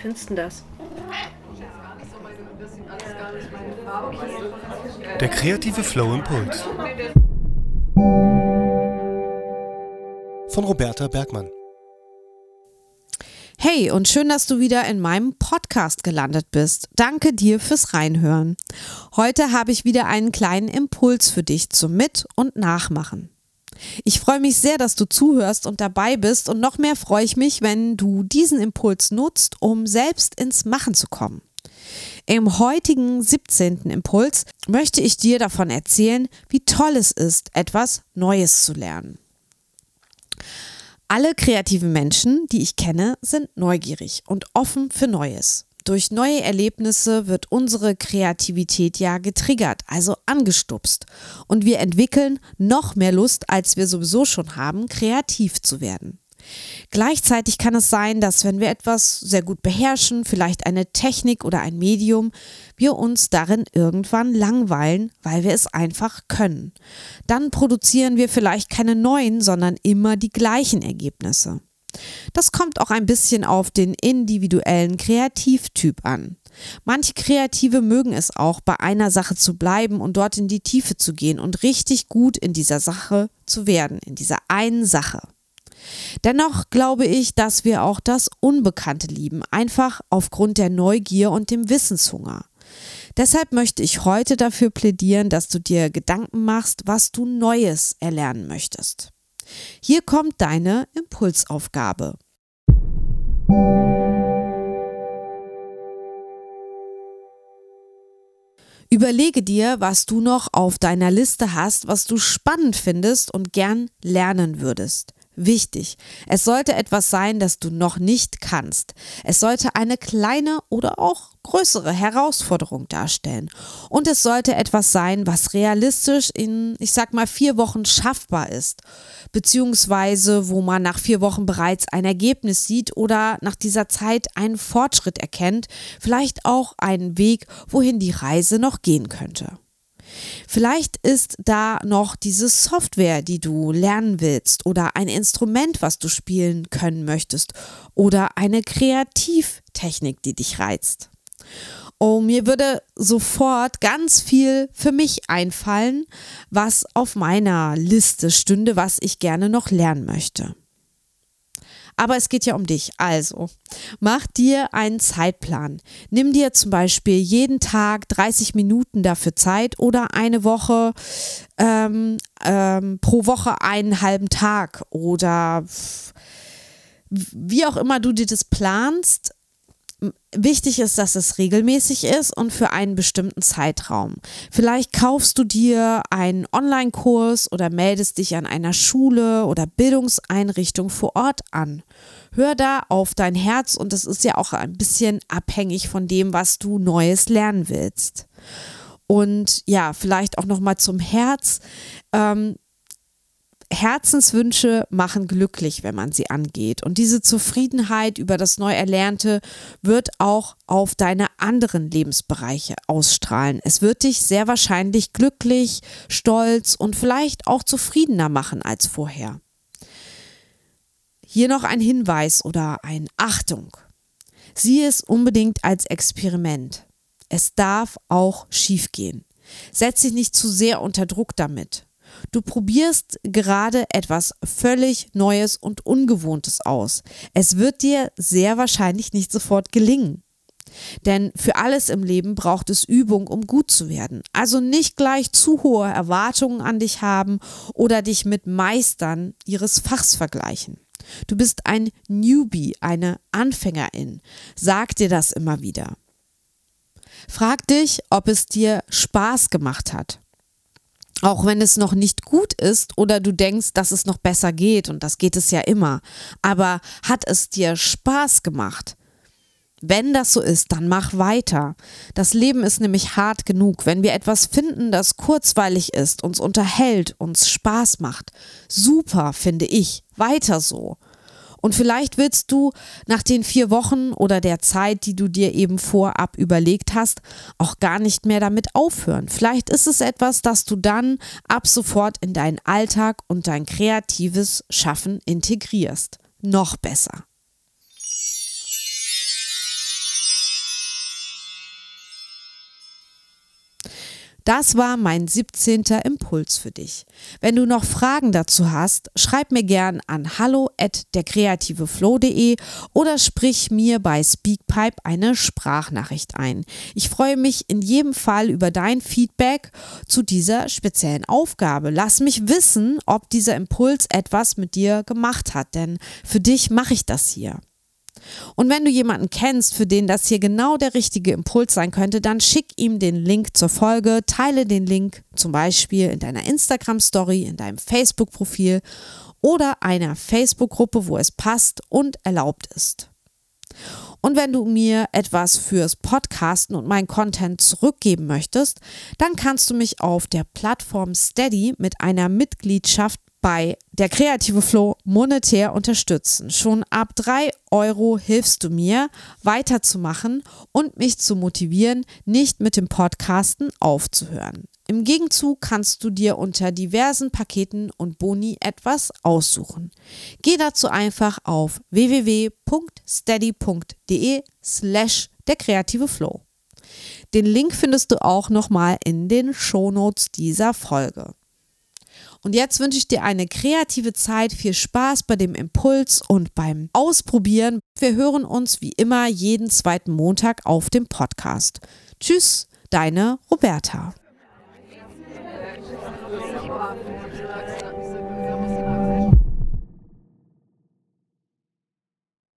findest du das? Der kreative Flow Impuls. Von Roberta Bergmann. Hey und schön, dass du wieder in meinem Podcast gelandet bist. Danke dir fürs Reinhören. Heute habe ich wieder einen kleinen Impuls für dich zum Mit- und Nachmachen. Ich freue mich sehr, dass du zuhörst und dabei bist und noch mehr freue ich mich, wenn du diesen Impuls nutzt, um selbst ins Machen zu kommen. Im heutigen 17. Impuls möchte ich dir davon erzählen, wie toll es ist, etwas Neues zu lernen. Alle kreativen Menschen, die ich kenne, sind neugierig und offen für Neues. Durch neue Erlebnisse wird unsere Kreativität ja getriggert, also angestupst. Und wir entwickeln noch mehr Lust, als wir sowieso schon haben, kreativ zu werden. Gleichzeitig kann es sein, dass wenn wir etwas sehr gut beherrschen, vielleicht eine Technik oder ein Medium, wir uns darin irgendwann langweilen, weil wir es einfach können. Dann produzieren wir vielleicht keine neuen, sondern immer die gleichen Ergebnisse. Das kommt auch ein bisschen auf den individuellen Kreativtyp an. Manche Kreative mögen es auch, bei einer Sache zu bleiben und dort in die Tiefe zu gehen und richtig gut in dieser Sache zu werden, in dieser einen Sache. Dennoch glaube ich, dass wir auch das Unbekannte lieben, einfach aufgrund der Neugier und dem Wissenshunger. Deshalb möchte ich heute dafür plädieren, dass du dir Gedanken machst, was du Neues erlernen möchtest. Hier kommt deine Impulsaufgabe. Überlege dir, was du noch auf deiner Liste hast, was du spannend findest und gern lernen würdest wichtig. Es sollte etwas sein, das du noch nicht kannst. Es sollte eine kleine oder auch größere Herausforderung darstellen. Und es sollte etwas sein, was realistisch in, ich sag mal, vier Wochen schaffbar ist. Beziehungsweise, wo man nach vier Wochen bereits ein Ergebnis sieht oder nach dieser Zeit einen Fortschritt erkennt. Vielleicht auch einen Weg, wohin die Reise noch gehen könnte. Vielleicht ist da noch diese Software, die du lernen willst oder ein Instrument, was du spielen können möchtest oder eine Kreativtechnik, die dich reizt. Oh, mir würde sofort ganz viel für mich einfallen, was auf meiner Liste stünde, was ich gerne noch lernen möchte. Aber es geht ja um dich. Also, mach dir einen Zeitplan. Nimm dir zum Beispiel jeden Tag 30 Minuten dafür Zeit oder eine Woche ähm, ähm, pro Woche einen halben Tag oder wie auch immer du dir das planst Wichtig ist, dass es regelmäßig ist und für einen bestimmten Zeitraum. Vielleicht kaufst du dir einen Online-Kurs oder meldest dich an einer Schule oder Bildungseinrichtung vor Ort an. Hör da auf dein Herz und es ist ja auch ein bisschen abhängig von dem, was du Neues lernen willst. Und ja, vielleicht auch noch mal zum Herz. Ähm, Herzenswünsche machen glücklich, wenn man sie angeht. Und diese Zufriedenheit über das Neuerlernte wird auch auf deine anderen Lebensbereiche ausstrahlen. Es wird dich sehr wahrscheinlich glücklich, stolz und vielleicht auch zufriedener machen als vorher. Hier noch ein Hinweis oder ein Achtung. Sieh es unbedingt als Experiment. Es darf auch schiefgehen. Setz dich nicht zu sehr unter Druck damit. Du probierst gerade etwas völlig Neues und Ungewohntes aus. Es wird dir sehr wahrscheinlich nicht sofort gelingen. Denn für alles im Leben braucht es Übung, um gut zu werden. Also nicht gleich zu hohe Erwartungen an dich haben oder dich mit Meistern ihres Fachs vergleichen. Du bist ein Newbie, eine Anfängerin. Sag dir das immer wieder. Frag dich, ob es dir Spaß gemacht hat. Auch wenn es noch nicht gut ist oder du denkst, dass es noch besser geht und das geht es ja immer. Aber hat es dir Spaß gemacht? Wenn das so ist, dann mach weiter. Das Leben ist nämlich hart genug. Wenn wir etwas finden, das kurzweilig ist, uns unterhält, uns Spaß macht. Super, finde ich. Weiter so. Und vielleicht willst du nach den vier Wochen oder der Zeit, die du dir eben vorab überlegt hast, auch gar nicht mehr damit aufhören. Vielleicht ist es etwas, das du dann ab sofort in deinen Alltag und dein kreatives Schaffen integrierst. Noch besser. Das war mein 17. Impuls für dich. Wenn du noch Fragen dazu hast, schreib mir gern an hallo at derkreativeflow.de oder sprich mir bei Speakpipe eine Sprachnachricht ein. Ich freue mich in jedem Fall über dein Feedback zu dieser speziellen Aufgabe. Lass mich wissen, ob dieser Impuls etwas mit dir gemacht hat, denn für dich mache ich das hier. Und wenn du jemanden kennst, für den das hier genau der richtige Impuls sein könnte, dann schick ihm den Link zur Folge, teile den Link zum Beispiel in deiner Instagram-Story, in deinem Facebook-Profil oder einer Facebook-Gruppe, wo es passt und erlaubt ist. Und wenn du mir etwas fürs Podcasten und meinen Content zurückgeben möchtest, dann kannst du mich auf der Plattform Steady mit einer Mitgliedschaft bei der kreative Flow monetär unterstützen. Schon ab 3 Euro hilfst du mir, weiterzumachen und mich zu motivieren, nicht mit dem Podcasten aufzuhören. Im Gegenzug kannst du dir unter diversen Paketen und Boni etwas aussuchen. Geh dazu einfach auf www.steady.de slash der kreative Flow. Den Link findest du auch nochmal in den Shownotes dieser Folge. Und jetzt wünsche ich dir eine kreative Zeit, viel Spaß bei dem Impuls und beim Ausprobieren. Wir hören uns wie immer jeden zweiten Montag auf dem Podcast. Tschüss, deine Roberta.